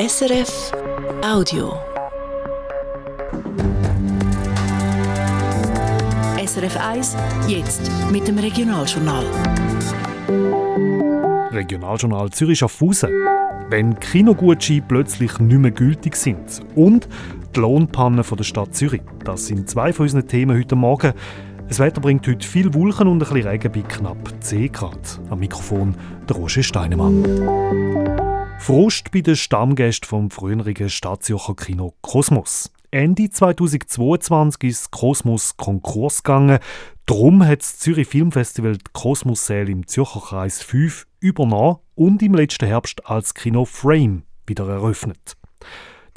SRF Audio. SRF 1, jetzt mit dem Regionaljournal. Regionaljournal Zürich Schaffhausen. Wenn Kinogutscheine plötzlich nicht mehr gültig sind und die Lohnpanne der Stadt Zürich. Das sind zwei von unseren Themen heute Morgen. Das Wetter bringt heute viel Wolken und ein bisschen Regen bei knapp 10 Grad. Am Mikrofon der Roger Steinemann. Frust bei den Stammgästen vom früheren Stadtzürcher Kino Kosmos. Ende 2022 ist Kosmos Konkurs gegangen. Darum hat das Zürich Filmfestival die Kosmos-Säle im Zürcher Kreis 5 übernommen und im letzten Herbst als Kino Frame wieder eröffnet.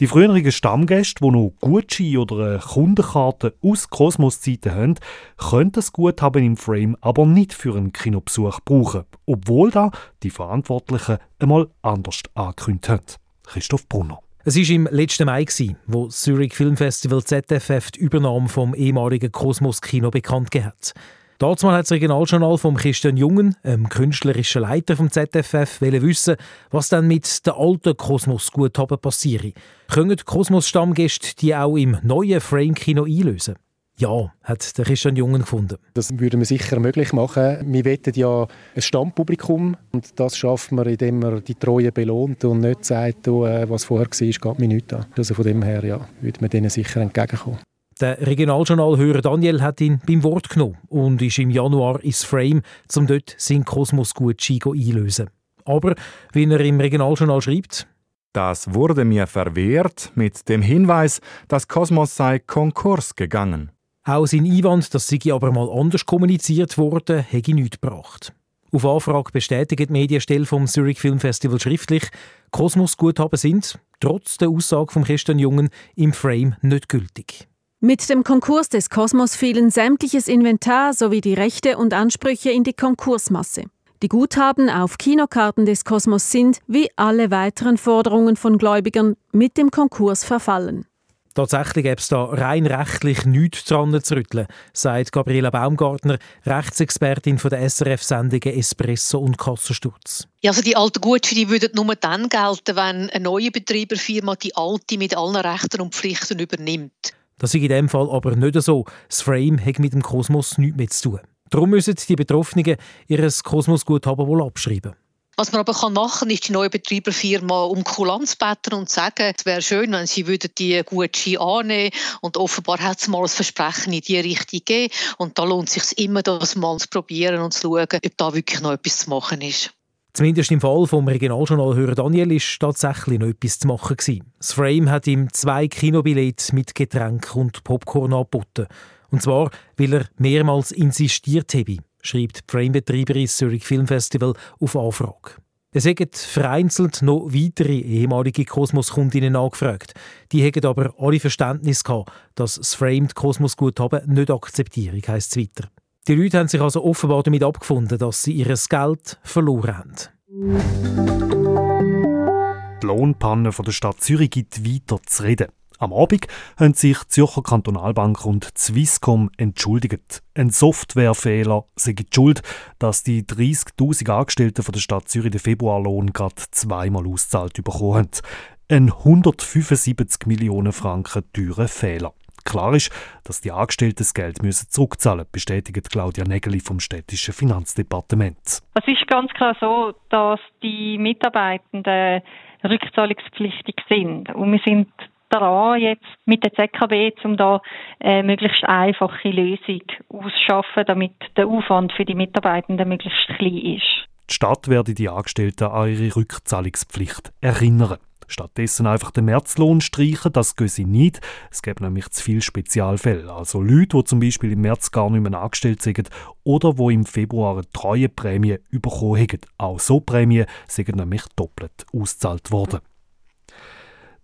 Die früheren Stammgäste, die noch Gutscheine oder eine Kundenkarte aus Kosmos-Zeiten haben, können das Guthaben im Frame aber nicht für einen Kinobesuch brauchen, obwohl da die Verantwortlichen einmal anders angekündigt haben. Christoph Brunner. Es war im letzten Mai, wo das Zurich Film Festival ZFF die Übernahme vom ehemaligen Kosmos Kino bekannt gegeben hat. Dazumal hat das Regionaljournal vom Christian Jungen, dem künstlerischen Leiter vom ZFF, wissen, was dann mit den alten Kosmos-Guthaben passiert. Können die Kosmos-Stammgäste die auch im neuen Frame-Kino einlösen? Ja, hat der Christian Jungen gefunden. Das würde man sicher möglich machen. Wir wettet ja ein Stammpublikum und das schafft man, indem man die Treue belohnt und nicht sagt, äh, was vorher war, geht mir nichts an. Also von dem her ja, würde man denen sicher entgegenkommen. Der Regionaljournalhörer Daniel hat ihn beim Wort genommen und ist im Januar ins Frame, um dort seinen Kosmos-Gutschein einlösen. Aber, wie er im Regionaljournal schreibt, das wurde mir verwehrt mit dem Hinweis, dass Kosmos sei Konkurs gegangen. Auch sein Einwand, das sei aber mal anders kommuniziert worden, hätte nichts gebracht. Auf Anfrage bestätigt die Medienstelle vom Zurich Film Festival schriftlich, Kosmos-Guthaben sind, trotz der Aussage von Christian Jungen, im Frame nicht gültig. Mit dem Konkurs des Kosmos fielen sämtliches Inventar sowie die Rechte und Ansprüche in die Konkursmasse. Die Guthaben auf Kinokarten des Kosmos sind, wie alle weiteren Forderungen von Gläubigern, mit dem Konkurs verfallen. Tatsächlich gäbe es da rein rechtlich nichts dran zu rütteln, sagt Gabriela Baumgartner, Rechtsexpertin von der SRF-Sendungen Espresso und Kassensturz. Ja, also die alten Gutscheine würden nur dann gelten, wenn eine neue Betreiberfirma die alte mit allen Rechten und Pflichten übernimmt. Das ist in dem Fall aber nicht so. Das Frame hat mit dem Kosmos nichts mehr zu tun. Darum müssen die Betroffenen ihr Kosmos-Guthaben wohl abschreiben. Was man aber machen kann, ist die neue Betreiberfirma um Kulanz beten und sagen, es wäre schön, wenn sie die Gutscheine annehmen Und offenbar hat es mal ein Versprechen in diese Richtung gegeben. Und da lohnt es sich immer, das mal zu probieren und zu schauen, ob da wirklich noch etwas zu machen ist. Zumindest im Fall vom Regionaljournalhörer Daniel ist tatsächlich noch etwas zu machen gewesen. Das Frame hat ihm zwei Kinobillette mit Getränk und Popcorn angeboten. Und zwar, weil er mehrmals insistiert habe, schreibt die Frame-Betreiberin Zurich Film Festival auf Anfrage. Es haben vereinzelt noch weitere ehemalige Kosmos-Kundinnen angefragt. Die haben aber alle Verständnis gehabt, dass das Framed Kosmos-Guthaben nicht akzeptiere, heisst es weiter. Die Leute haben sich also offenbar damit abgefunden, dass sie ihr Geld verloren haben. Die Lohnpanne der Stadt Zürich gibt weiter zu reden. Am Abend haben sich die Zürcher Kantonalbank und Swisscom entschuldigt. Ein Softwarefehler sei die Schuld, dass die 30.000 Angestellten der Stadt Zürich den Februarlohn gerade zweimal auszahlt bekommen haben. Ein 175 Millionen Franken teurer Fehler. Klar ist, dass die Angestellten das Geld müssen zurückzahlen müssen, bestätigt Claudia Nägeli vom städtischen Finanzdepartement. Es ist ganz klar so, dass die Mitarbeitenden rückzahlungspflichtig sind. Und wir sind daran, jetzt mit der ZKB, um da eine möglichst einfache Lösung auszuschaffen, damit der Aufwand für die Mitarbeitenden möglichst klein ist. Die Stadt werde die Angestellten an ihre Rückzahlungspflicht erinnern. Stattdessen einfach den Märzlohn streichen, das gehen sie nicht. Es gibt nämlich zu viele Spezialfälle. Also Leute, die zum Beispiel im März gar nicht mehr angestellt sind oder wo im Februar eine treue Prämie bekommen haben. Auch so Prämien sind nämlich doppelt ausgezahlt worden.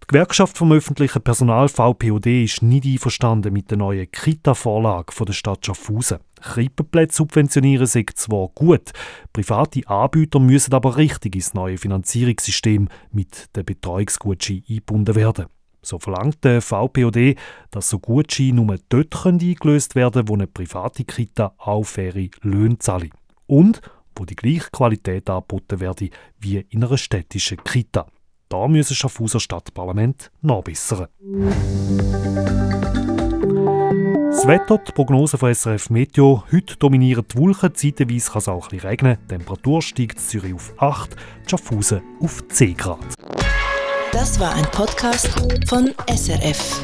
Die Gewerkschaft vom öffentlichen Personal VPOD ist nicht einverstanden mit der neuen Kita-Vorlage der Stadt Schaffhausen. Krippenplätze subventionieren sei zwar gut, private Anbieter müssen aber richtig ins neue Finanzierungssystem mit der Betreuungsgutschein eingebunden werden. So verlangt der VPOD, dass so Gutscheine nur dort eingelöst werden können, wo eine private Kita auch faire Löhne zahlt. Und wo die gleiche Qualität angeboten werde wie in einer städtischen Kita. Da müssen Schaffhauser Stadtparlament nachbessern. Das Wetter, die Prognose von SRF Meteo. Heute dominieren die Wolken, zeitweise kann es auch ein regnen. Die Temperatur steigt in Zürich auf 8, Schaffhausen auf 10 Grad. Das war ein Podcast von SRF.